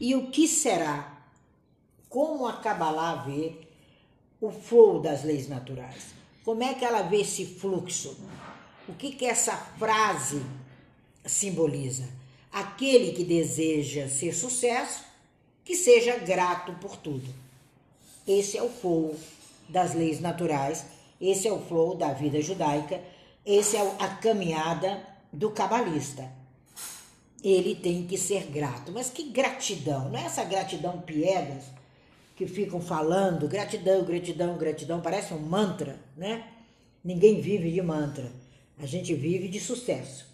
E o que será? Como a Kabbalah vê o flow das leis naturais? Como é que ela vê esse fluxo? O que, que essa frase simboliza? Aquele que deseja ser sucesso, que seja grato por tudo. Esse é o flow das leis naturais, esse é o flow da vida judaica, esse é a caminhada do cabalista. Ele tem que ser grato. Mas que gratidão? Não é essa gratidão piegas que ficam falando gratidão, gratidão, gratidão, parece um mantra, né? Ninguém vive de mantra. A gente vive de sucesso.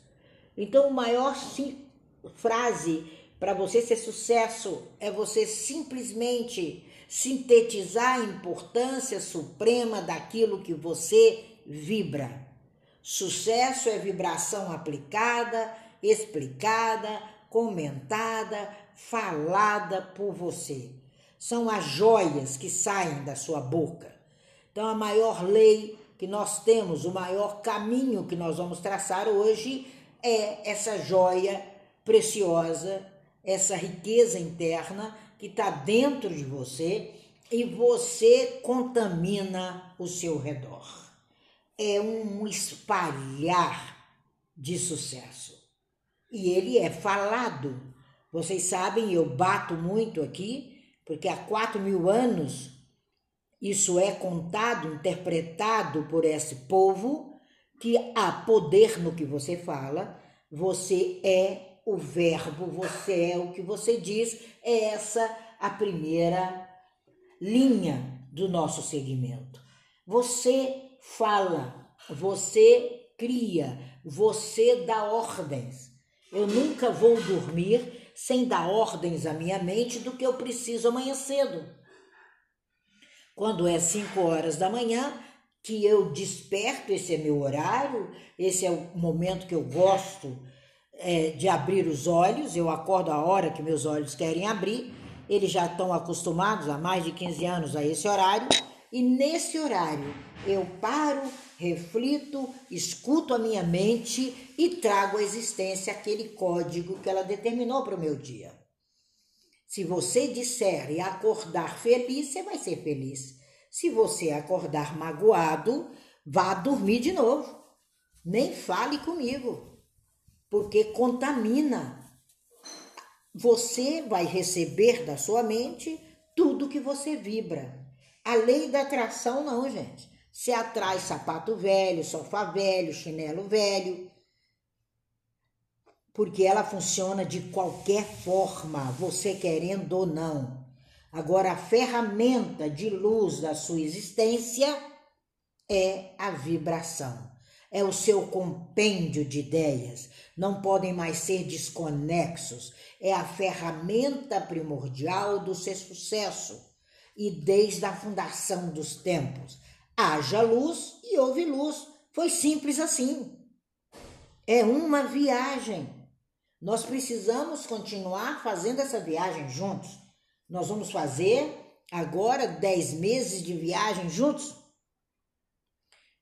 Então, o maior sim, frase para você ser sucesso é você simplesmente sintetizar a importância suprema daquilo que você vibra. Sucesso é vibração aplicada, explicada, comentada, falada por você. São as joias que saem da sua boca. Então, a maior lei que nós temos, o maior caminho que nós vamos traçar hoje é essa joia preciosa, essa riqueza interna que está dentro de você e você contamina o seu redor. É um espalhar de sucesso. E ele é falado. Vocês sabem, eu bato muito aqui, porque há quatro mil anos isso é contado, interpretado por esse povo, que há poder no que você fala, você é o verbo, você é o que você diz, é essa a primeira linha do nosso segmento. Você fala, você cria, você dá ordens. Eu nunca vou dormir sem dar ordens à minha mente do que eu preciso amanhã cedo. Quando é 5 horas da manhã, que eu desperto, esse é meu horário, esse é o momento que eu gosto é, de abrir os olhos, eu acordo a hora que meus olhos querem abrir, eles já estão acostumados há mais de 15 anos a esse horário, e nesse horário eu paro, reflito, escuto a minha mente e trago à existência aquele código que ela determinou para o meu dia. Se você disser e acordar feliz, você vai ser feliz. Se você acordar magoado, vá dormir de novo. Nem fale comigo, porque contamina. Você vai receber da sua mente tudo que você vibra. A lei da atração, não, gente. Você atrai sapato velho, sofá velho, chinelo velho, porque ela funciona de qualquer forma, você querendo ou não. Agora, a ferramenta de luz da sua existência é a vibração, é o seu compêndio de ideias, não podem mais ser desconexos, é a ferramenta primordial do seu sucesso. E desde a fundação dos tempos, haja luz e houve luz. Foi simples assim. É uma viagem. Nós precisamos continuar fazendo essa viagem juntos. Nós vamos fazer agora 10 meses de viagem juntos.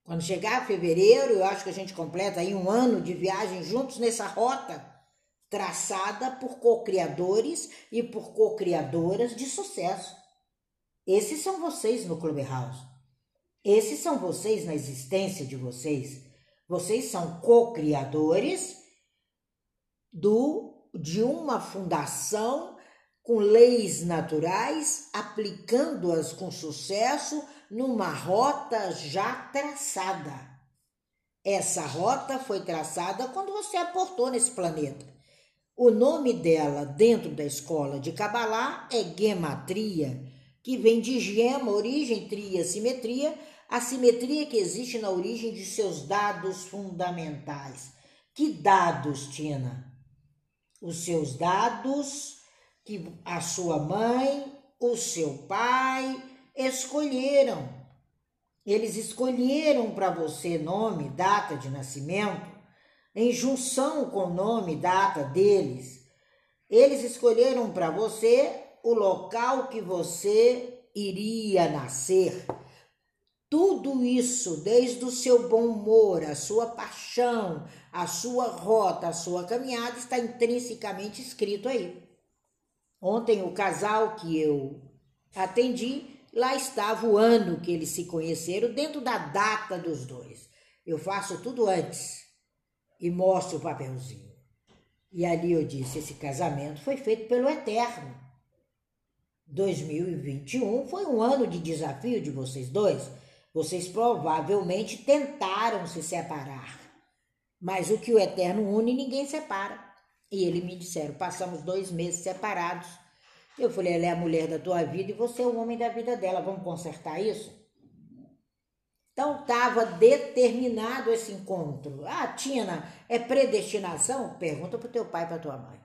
Quando chegar fevereiro, eu acho que a gente completa aí um ano de viagem juntos nessa rota traçada por co-criadores e por co-criadoras de sucesso. Esses são vocês no Clubhouse. Esses são vocês na existência de vocês. Vocês são co-criadores do de uma fundação com leis naturais, aplicando-as com sucesso numa rota já traçada. Essa rota foi traçada quando você aportou nesse planeta. O nome dela dentro da escola de Kabbalah é gematria, que vem de gema, origem, tria, simetria, a simetria que existe na origem de seus dados fundamentais. Que dados, Tina? os seus dados que a sua mãe, o seu pai escolheram. Eles escolheram para você nome, data de nascimento, em junção com o nome, data deles. Eles escolheram para você o local que você iria nascer. Tudo isso, desde o seu bom humor, a sua paixão, a sua rota, a sua caminhada, está intrinsecamente escrito aí. Ontem o casal que eu atendi, lá estava o ano que eles se conheceram, dentro da data dos dois. Eu faço tudo antes e mostro o papelzinho. E ali eu disse: esse casamento foi feito pelo Eterno. 2021 foi um ano de desafio de vocês dois. Vocês provavelmente tentaram se separar. Mas o que o Eterno une, ninguém separa. E ele me disseram: passamos dois meses separados. Eu falei: ela é a mulher da tua vida e você é o homem da vida dela. Vamos consertar isso? Então estava determinado esse encontro. Ah, Tina, é predestinação? Pergunta para o teu pai e para tua mãe.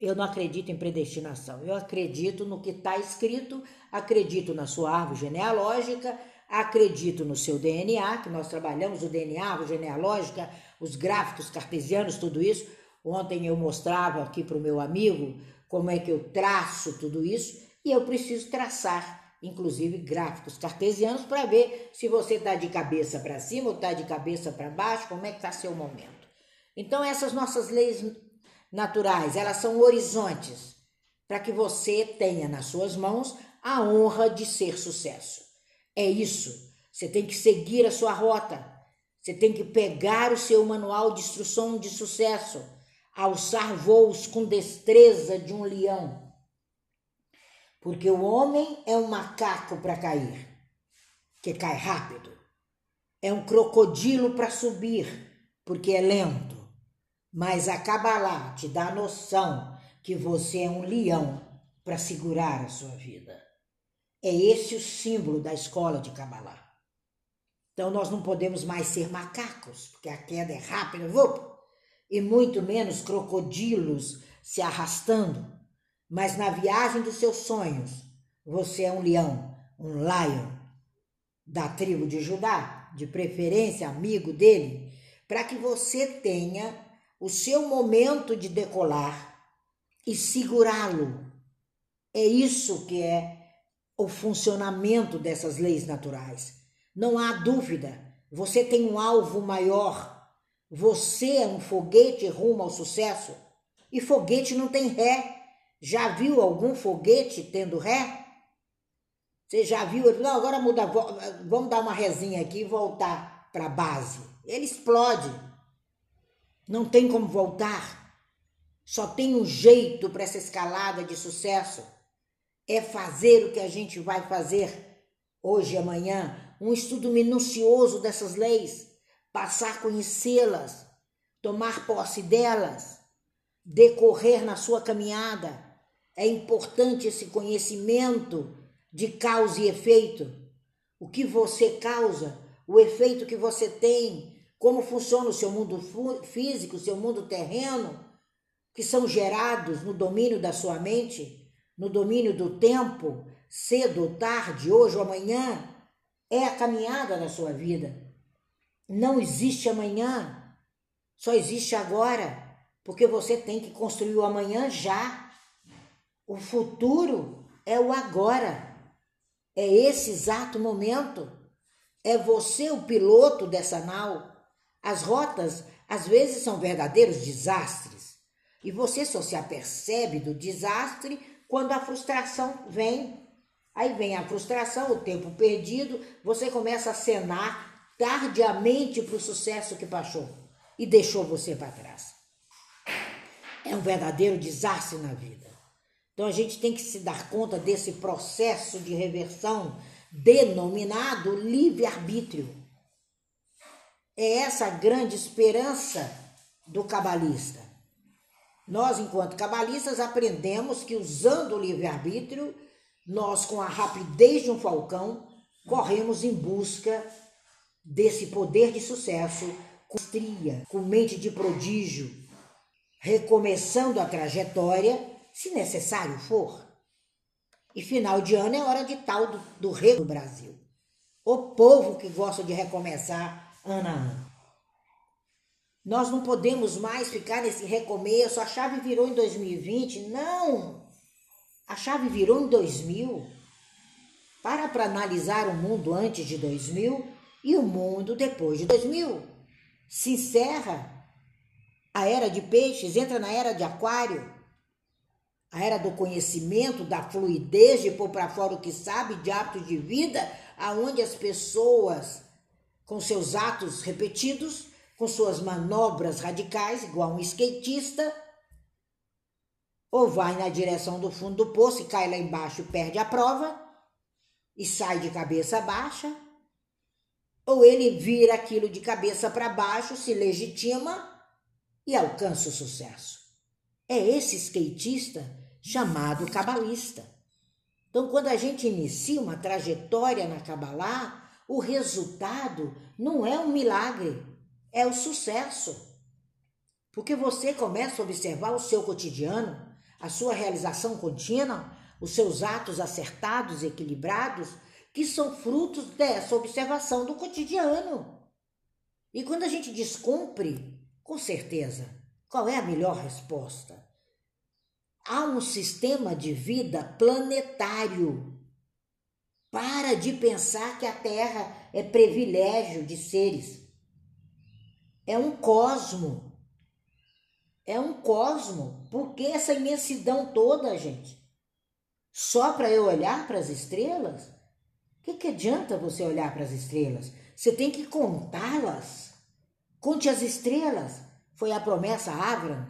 Eu não acredito em predestinação. Eu acredito no que está escrito, acredito na sua árvore genealógica, acredito no seu DNA, que nós trabalhamos o DNA, a árvore genealógica, os gráficos cartesianos, tudo isso. Ontem eu mostrava aqui para o meu amigo como é que eu traço tudo isso e eu preciso traçar inclusive gráficos cartesianos, para ver se você está de cabeça para cima ou está de cabeça para baixo, como é que está seu momento. Então, essas nossas leis naturais, elas são horizontes para que você tenha nas suas mãos a honra de ser sucesso. É isso. Você tem que seguir a sua rota. Você tem que pegar o seu manual de instrução de sucesso, alçar voos com destreza de um leão porque o homem é um macaco para cair, que cai rápido. É um crocodilo para subir, porque é lento. Mas a Kabbalah te dá a noção que você é um leão para segurar a sua vida. É esse o símbolo da escola de Kabbalah. Então nós não podemos mais ser macacos, porque a queda é rápida, e muito menos crocodilos se arrastando mas na viagem dos seus sonhos, você é um leão, um lion da tribo de Judá, de preferência amigo dele, para que você tenha o seu momento de decolar e segurá-lo. É isso que é o funcionamento dessas leis naturais. Não há dúvida, você tem um alvo maior. Você é um foguete rumo ao sucesso. E foguete não tem ré. Já viu algum foguete tendo ré? Você já viu? Não, agora muda, vamos dar uma resinha aqui e voltar para a base. Ele explode. Não tem como voltar. Só tem um jeito para essa escalada de sucesso. É fazer o que a gente vai fazer hoje e amanhã, um estudo minucioso dessas leis, passar a conhecê-las, tomar posse delas, decorrer na sua caminhada é importante esse conhecimento de causa e efeito. O que você causa, o efeito que você tem, como funciona o seu mundo físico, o seu mundo terreno, que são gerados no domínio da sua mente, no domínio do tempo, cedo ou tarde, hoje ou amanhã, é a caminhada da sua vida. Não existe amanhã, só existe agora, porque você tem que construir o amanhã já. O futuro é o agora. É esse exato momento. É você o piloto dessa nau. As rotas às vezes são verdadeiros desastres. E você só se apercebe do desastre quando a frustração vem. Aí vem a frustração, o tempo perdido, você começa a acenar tardiamente para o sucesso que passou e deixou você para trás. É um verdadeiro desastre na vida. Então a gente tem que se dar conta desse processo de reversão denominado livre-arbítrio. É essa a grande esperança do cabalista. Nós, enquanto cabalistas, aprendemos que usando o livre-arbítrio, nós, com a rapidez de um falcão, corremos em busca desse poder de sucesso com estria, com mente de prodígio, recomeçando a trajetória se necessário for. E final de ano é hora de tal do, do rei do Brasil. O povo que gosta de recomeçar ano a ano. Nós não podemos mais ficar nesse recomeço. A chave virou em 2020. Não! A chave virou em 2000. Para para analisar o mundo antes de 2000 e o mundo depois de 2000. Se encerra a era de peixes, entra na era de aquário a era do conhecimento, da fluidez de pôr para fora o que sabe, de hábitos de vida, aonde as pessoas, com seus atos repetidos, com suas manobras radicais, igual um skatista, ou vai na direção do fundo do poço e cai lá embaixo, perde a prova e sai de cabeça baixa, ou ele vira aquilo de cabeça para baixo, se legitima e alcança o sucesso. É esse skatista chamado cabalista. Então, quando a gente inicia uma trajetória na Kabbalah, o resultado não é um milagre, é o sucesso. Porque você começa a observar o seu cotidiano, a sua realização contínua, os seus atos acertados e equilibrados, que são frutos dessa observação do cotidiano. E quando a gente descumpre, com certeza, qual é a melhor resposta? Há um sistema de vida planetário. Para de pensar que a Terra é privilégio de seres. É um cosmo. É um cosmo. Por que essa imensidão toda, gente? Só para eu olhar para as estrelas? O que, que adianta você olhar para as estrelas? Você tem que contá-las. Conte as estrelas. Foi a promessa a Avram.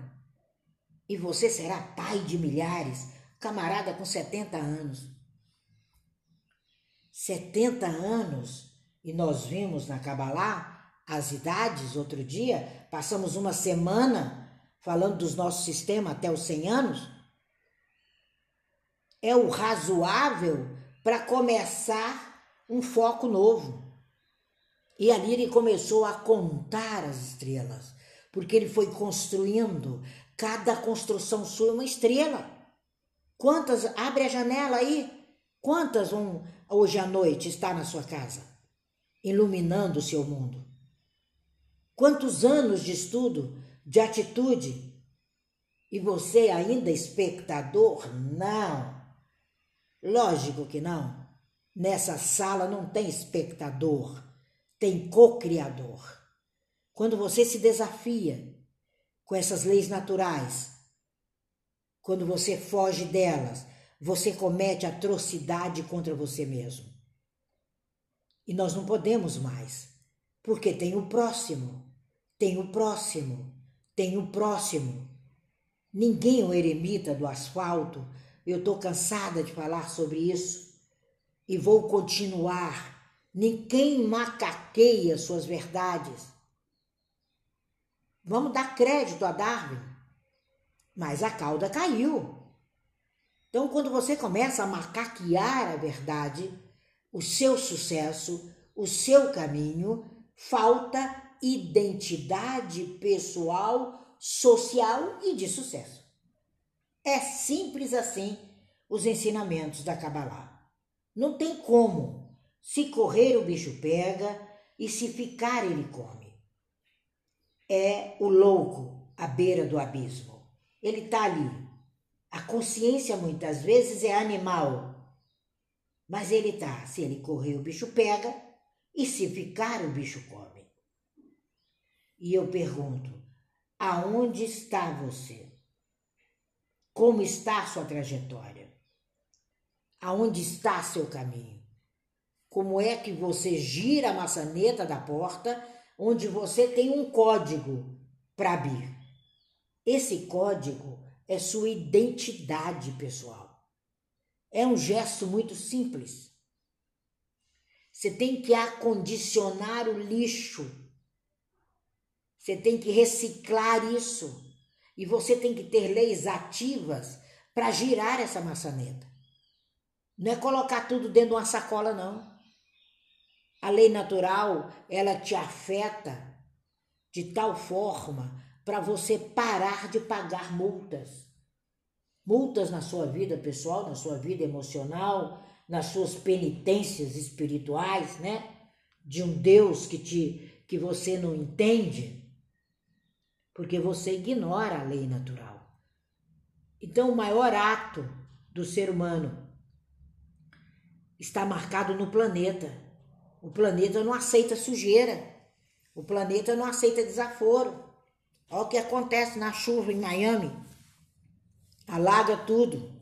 E você será pai de milhares, camarada com 70 anos. 70 anos, e nós vimos na Kabbalah as idades outro dia, passamos uma semana falando dos nossos sistemas até os 100 anos. É o razoável para começar um foco novo. E ali ele começou a contar as estrelas, porque ele foi construindo Cada construção sua é uma estrela. Quantas, abre a janela aí, quantas vão hoje à noite estar na sua casa, iluminando o seu mundo? Quantos anos de estudo, de atitude? E você ainda espectador? Não. Lógico que não. Nessa sala não tem espectador, tem co-criador. Quando você se desafia com essas leis naturais. Quando você foge delas, você comete atrocidade contra você mesmo. E nós não podemos mais, porque tem o próximo, tem o próximo, tem o próximo. Ninguém é um eremita do asfalto. Eu estou cansada de falar sobre isso e vou continuar. Ninguém macaqueia suas verdades. Vamos dar crédito a Darwin. Mas a cauda caiu. Então, quando você começa a macaquear a verdade, o seu sucesso, o seu caminho, falta identidade pessoal, social e de sucesso. É simples assim os ensinamentos da Kabbalah. Não tem como. Se correr, o bicho pega, e se ficar, ele come é o louco à beira do abismo. Ele está ali. A consciência muitas vezes é animal, mas ele está. Se ele correr, o bicho pega, e se ficar, o bicho come. E eu pergunto: aonde está você? Como está sua trajetória? Aonde está seu caminho? Como é que você gira a maçaneta da porta onde você tem um código para abrir. Esse código é sua identidade pessoal. É um gesto muito simples. Você tem que acondicionar o lixo. Você tem que reciclar isso. E você tem que ter leis ativas para girar essa maçaneta. Não é colocar tudo dentro de uma sacola, não. A lei natural, ela te afeta de tal forma para você parar de pagar multas. Multas na sua vida pessoal, na sua vida emocional, nas suas penitências espirituais, né? De um Deus que te que você não entende, porque você ignora a lei natural. Então, o maior ato do ser humano está marcado no planeta o planeta não aceita sujeira. O planeta não aceita desaforo. Olha o que acontece na chuva em Miami. alaga tudo.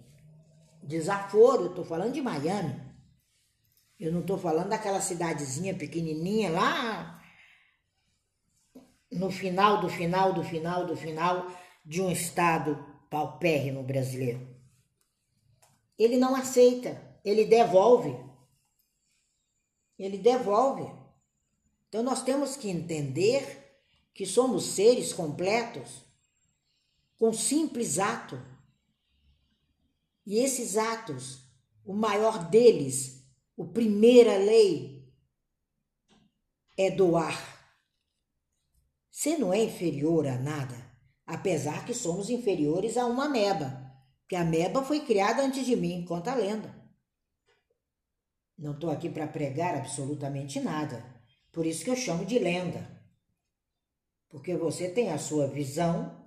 Desaforo, eu estou falando de Miami. Eu não estou falando daquela cidadezinha pequenininha lá no final do final do final do final de um estado paupérrimo brasileiro. Ele não aceita, ele devolve. Ele devolve. Então nós temos que entender que somos seres completos com simples ato. E esses atos, o maior deles, o primeira lei é doar. Você não é inferior a nada, apesar que somos inferiores a uma ameba, que a ameba foi criada antes de mim, conta a lenda. Não estou aqui para pregar absolutamente nada, por isso que eu chamo de lenda. Porque você tem a sua visão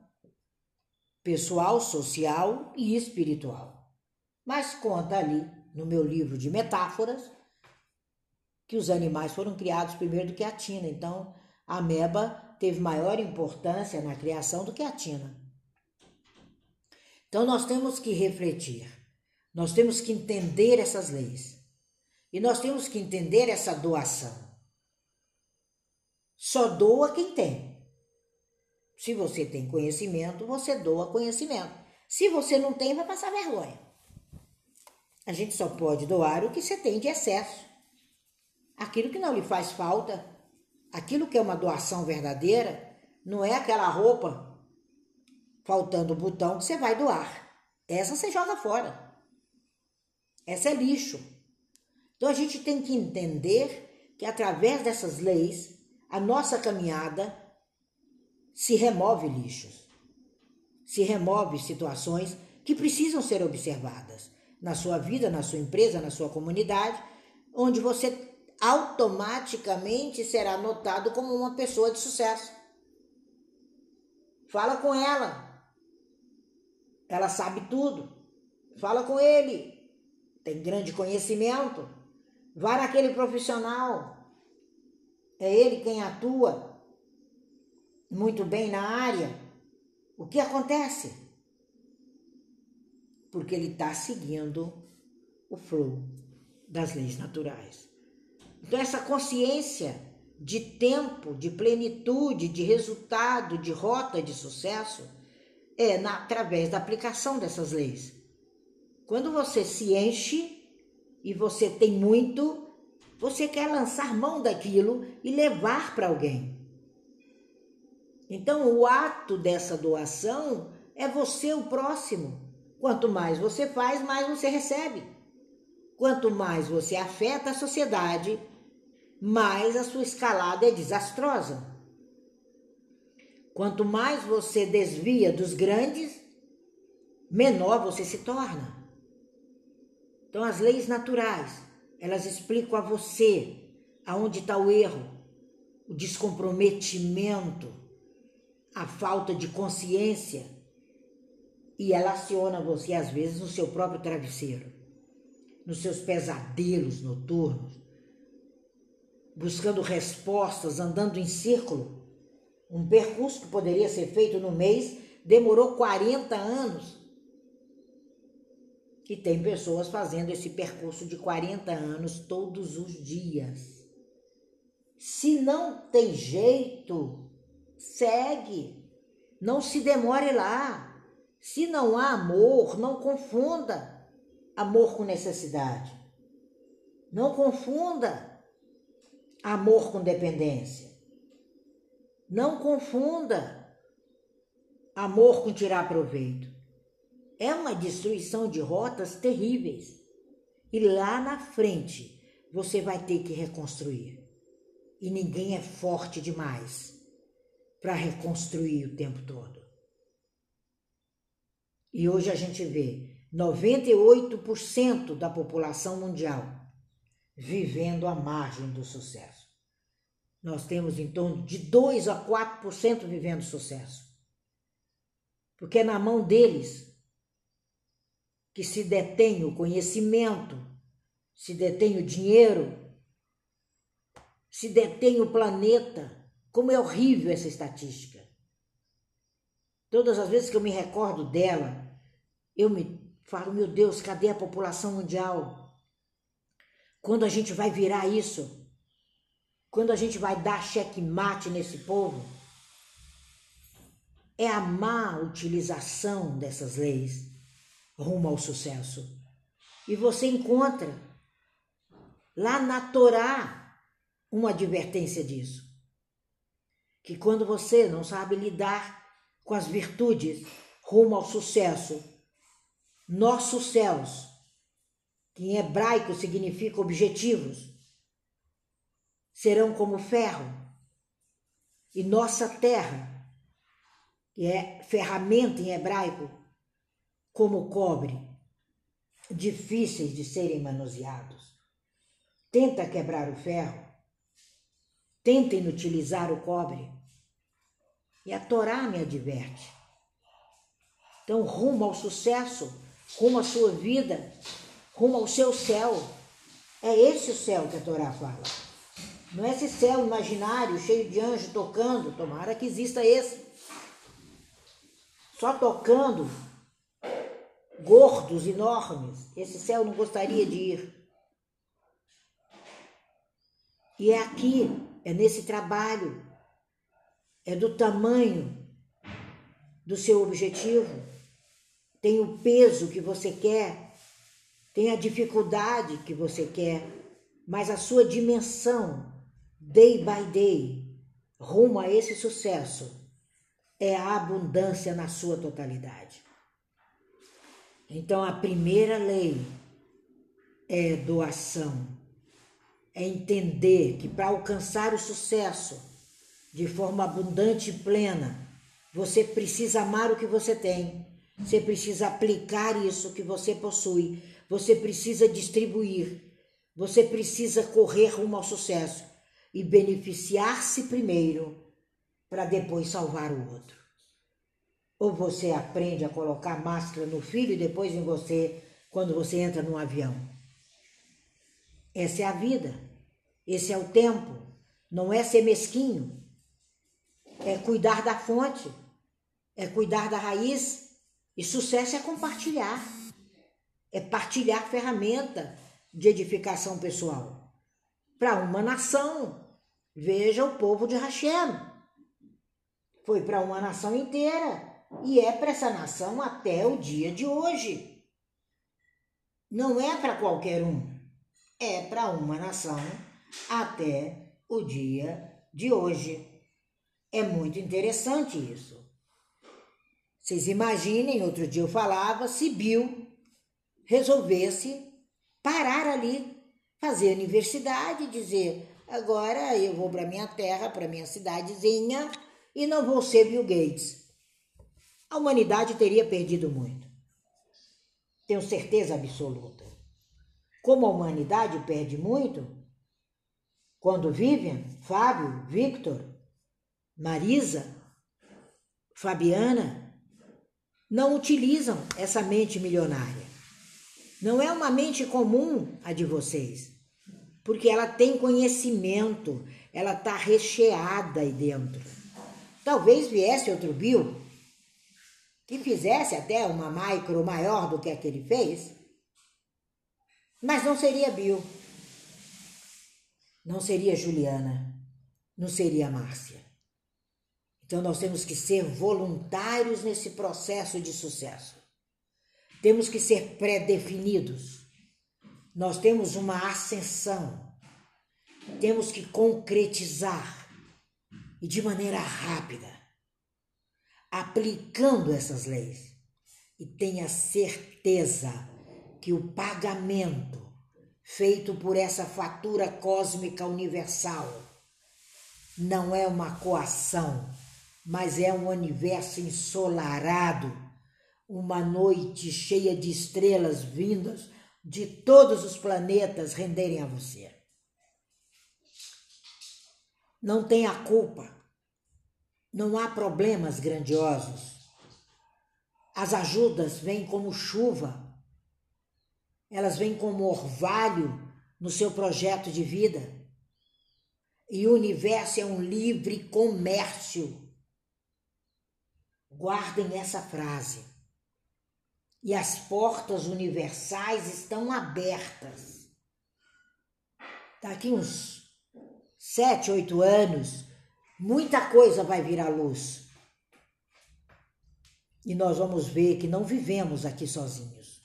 pessoal, social e espiritual. Mas conta ali no meu livro de metáforas que os animais foram criados primeiro do que a tina. Então, a ameba teve maior importância na criação do que a tina. Então, nós temos que refletir, nós temos que entender essas leis e nós temos que entender essa doação. Só doa quem tem. Se você tem conhecimento, você doa conhecimento. Se você não tem, vai passar vergonha. A gente só pode doar o que você tem de excesso. Aquilo que não lhe faz falta, aquilo que é uma doação verdadeira, não é aquela roupa faltando o botão que você vai doar. Essa você joga fora. Essa é lixo. Então a gente tem que entender que através dessas leis, a nossa caminhada se remove lixos, se remove situações que precisam ser observadas na sua vida, na sua empresa, na sua comunidade, onde você automaticamente será notado como uma pessoa de sucesso. Fala com ela. Ela sabe tudo. Fala com ele. Tem grande conhecimento. Vá naquele profissional. É ele quem atua muito bem na área, o que acontece? Porque ele está seguindo o flow das leis naturais. Então, essa consciência de tempo, de plenitude, de resultado, de rota de sucesso, é na, através da aplicação dessas leis. Quando você se enche e você tem muito, você quer lançar mão daquilo e levar para alguém. Então, o ato dessa doação é você o próximo. Quanto mais você faz, mais você recebe. Quanto mais você afeta a sociedade, mais a sua escalada é desastrosa. Quanto mais você desvia dos grandes, menor você se torna. Então, as leis naturais, elas explicam a você aonde está o erro, o descomprometimento a falta de consciência e ela aciona você às vezes no seu próprio travesseiro, nos seus pesadelos noturnos, buscando respostas, andando em círculo. Um percurso que poderia ser feito no mês demorou 40 anos. E tem pessoas fazendo esse percurso de 40 anos todos os dias. Se não tem jeito, segue. Não se demore lá. Se não há amor, não confunda amor com necessidade. Não confunda amor com dependência. Não confunda amor com tirar proveito. É uma destruição de rotas terríveis. E lá na frente você vai ter que reconstruir. E ninguém é forte demais para reconstruir o tempo todo. E hoje a gente vê 98% da população mundial vivendo à margem do sucesso. Nós temos em torno de 2 a 4% vivendo sucesso. Porque é na mão deles que se detém o conhecimento, se detém o dinheiro, se detém o planeta como é horrível essa estatística. Todas as vezes que eu me recordo dela, Eu me falo, meu Deus, cadê a população mundial? Quando a gente vai virar isso? Quando a gente vai dar checkmate nesse povo? É a má utilização dessas leis rumo ao sucesso. E você encontra lá na Torá uma advertência disso. Que quando você não sabe lidar com as virtudes rumo ao sucesso, nossos céus, que em hebraico significa objetivos, serão como ferro, e nossa terra, que é ferramenta em hebraico, como cobre, difíceis de serem manuseados. Tenta quebrar o ferro, tenta inutilizar o cobre. E a Torá me adverte. Então, rumo ao sucesso, rumo à sua vida, rumo ao seu céu. É esse o céu que a Torá fala. Não é esse céu imaginário, cheio de anjos tocando. Tomara que exista esse. Só tocando gordos, enormes. Esse céu não gostaria de ir. E é aqui, é nesse trabalho, é do tamanho do seu objetivo, tem o peso que você quer, tem a dificuldade que você quer, mas a sua dimensão, day by day, rumo a esse sucesso, é a abundância na sua totalidade. Então, a primeira lei é doação. É entender que para alcançar o sucesso de forma abundante e plena, você precisa amar o que você tem. Você precisa aplicar isso que você possui. Você precisa distribuir. Você precisa correr rumo ao sucesso e beneficiar-se primeiro para depois salvar o outro. Ou você aprende a colocar máscara no filho e depois em você quando você entra num avião. Essa é a vida. Esse é o tempo. Não é ser mesquinho. É cuidar da fonte. É cuidar da raiz. E sucesso é compartilhar. É partilhar ferramenta de edificação pessoal. Para uma nação. Veja o povo de Hashem. Foi para uma nação inteira e é para essa nação até o dia de hoje. Não é para qualquer um, é para uma nação até o dia de hoje. É muito interessante isso. Vocês imaginem, outro dia eu falava, se Bill resolvesse parar ali, fazer universidade, dizer: agora eu vou para minha terra, para minha cidadezinha e não vou ser Bill Gates a humanidade teria perdido muito. Tenho certeza absoluta. Como a humanidade perde muito, quando Vivian, Fábio, Victor, Marisa, Fabiana não utilizam essa mente milionária. Não é uma mente comum a de vocês, porque ela tem conhecimento, ela está recheada aí dentro. Talvez viesse outro Bill que fizesse até uma micro maior do que a que ele fez, mas não seria Bill, não seria Juliana, não seria Márcia. Então nós temos que ser voluntários nesse processo de sucesso. Temos que ser pré-definidos. Nós temos uma ascensão. Temos que concretizar e de maneira rápida aplicando essas leis. E tenha certeza que o pagamento feito por essa fatura cósmica universal não é uma coação, mas é um universo ensolarado, uma noite cheia de estrelas vindas de todos os planetas renderem a você. Não tenha culpa não há problemas grandiosos. As ajudas vêm como chuva, elas vêm como orvalho no seu projeto de vida. E o universo é um livre comércio. Guardem essa frase. E as portas universais estão abertas. Daqui uns sete, oito anos, muita coisa vai vir à luz. E nós vamos ver que não vivemos aqui sozinhos.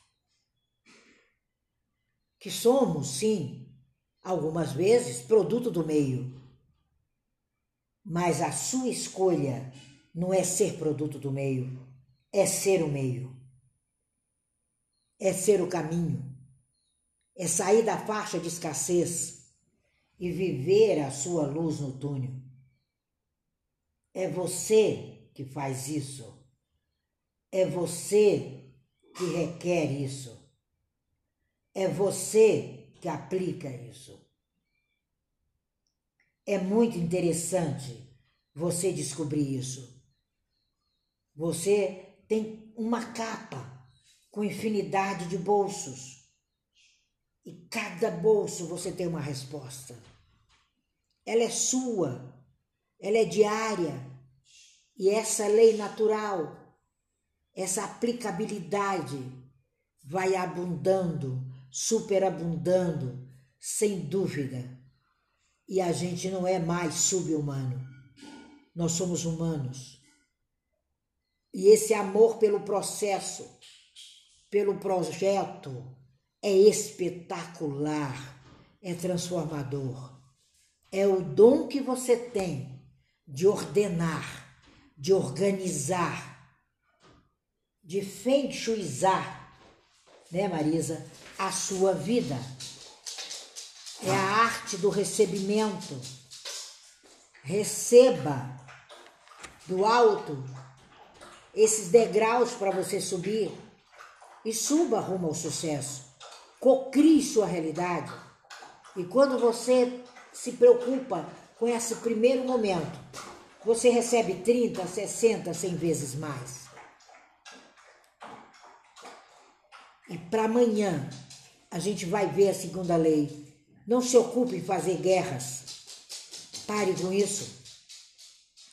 Que somos, sim, algumas vezes, produto do meio. Mas a sua escolha não é ser produto do meio, é ser o meio. É ser o caminho. É sair da faixa de escassez e viver a sua luz no túnel. É você que faz isso. É você que requer isso. É você que aplica isso. É muito interessante você descobrir isso. Você tem uma capa com infinidade de bolsos. E cada bolso você tem uma resposta. Ela é sua, ela é diária. E essa lei natural, essa aplicabilidade vai abundando, superabundando, sem dúvida. E a gente não é mais subhumano. Nós somos humanos. E esse amor pelo processo, pelo projeto, é espetacular, é transformador. É o dom que você tem de ordenar, de organizar, de feng né, Marisa, a sua vida. É a arte do recebimento. Receba do alto esses degraus para você subir e suba rumo ao sucesso. Cocrie sua realidade. E quando você se preocupa com esse primeiro momento, você recebe 30, 60, 100 vezes mais. E para amanhã, a gente vai ver a segunda lei. Não se ocupe em fazer guerras. Pare com isso.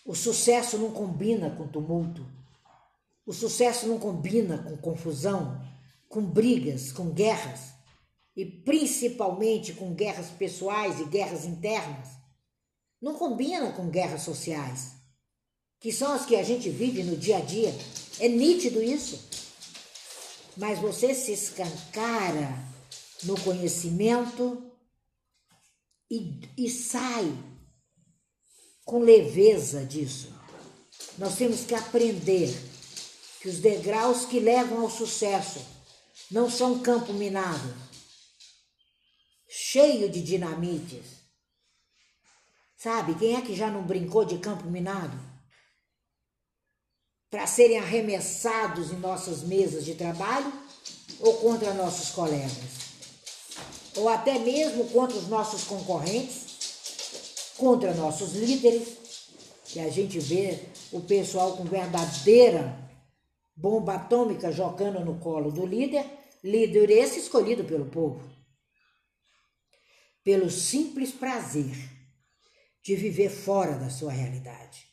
O sucesso não combina com tumulto. O sucesso não combina com confusão, com brigas, com guerras e principalmente com guerras pessoais e guerras internas. Não combina com guerras sociais, que são as que a gente vive no dia a dia. É nítido isso. Mas você se escancara no conhecimento e, e sai com leveza disso. Nós temos que aprender que os degraus que levam ao sucesso não são campo minado, cheio de dinamites. Sabe, quem é que já não brincou de campo minado? Para serem arremessados em nossas mesas de trabalho ou contra nossos colegas? Ou até mesmo contra os nossos concorrentes? contra nossos líderes, que a gente vê o pessoal com verdadeira bomba atômica jogando no colo do líder, líder esse escolhido pelo povo, pelo simples prazer de viver fora da sua realidade.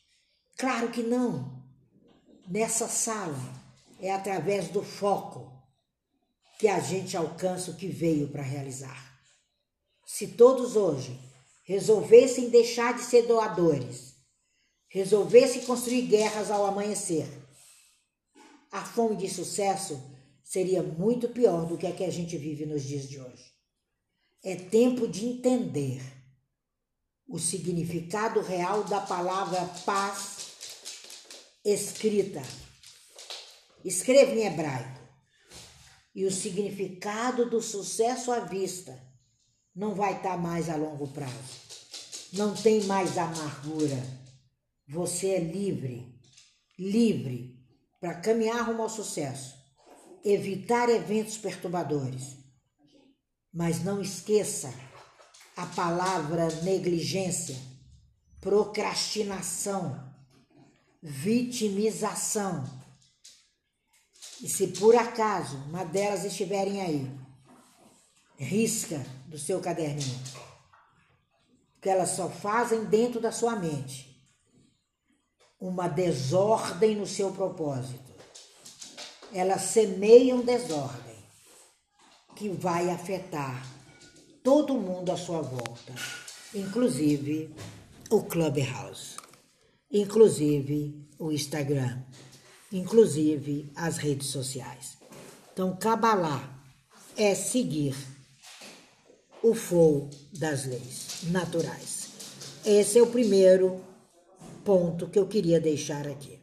Claro que não. Nessa sala é através do foco que a gente alcança o que veio para realizar. Se todos hoje resolvessem deixar de ser doadores, resolvessem construir guerras ao amanhecer, a fome de sucesso seria muito pior do que a que a gente vive nos dias de hoje. É tempo de entender o significado real da palavra paz escrita. Escreva em hebraico. E o significado do sucesso à vista não vai estar mais a longo prazo. Não tem mais amargura. Você é livre, livre para caminhar rumo ao sucesso, evitar eventos perturbadores. Mas não esqueça a palavra negligência, procrastinação, vitimização. E se por acaso uma delas estiverem aí, risca do seu caderninho. Porque elas só fazem dentro da sua mente uma desordem no seu propósito. elas semeiam desordem que vai afetar todo mundo à sua volta, inclusive o Clubhouse, inclusive o Instagram, inclusive as redes sociais. Então, Kabbalah é seguir o flow das leis naturais. Esse é o primeiro ponto que eu queria deixar aqui.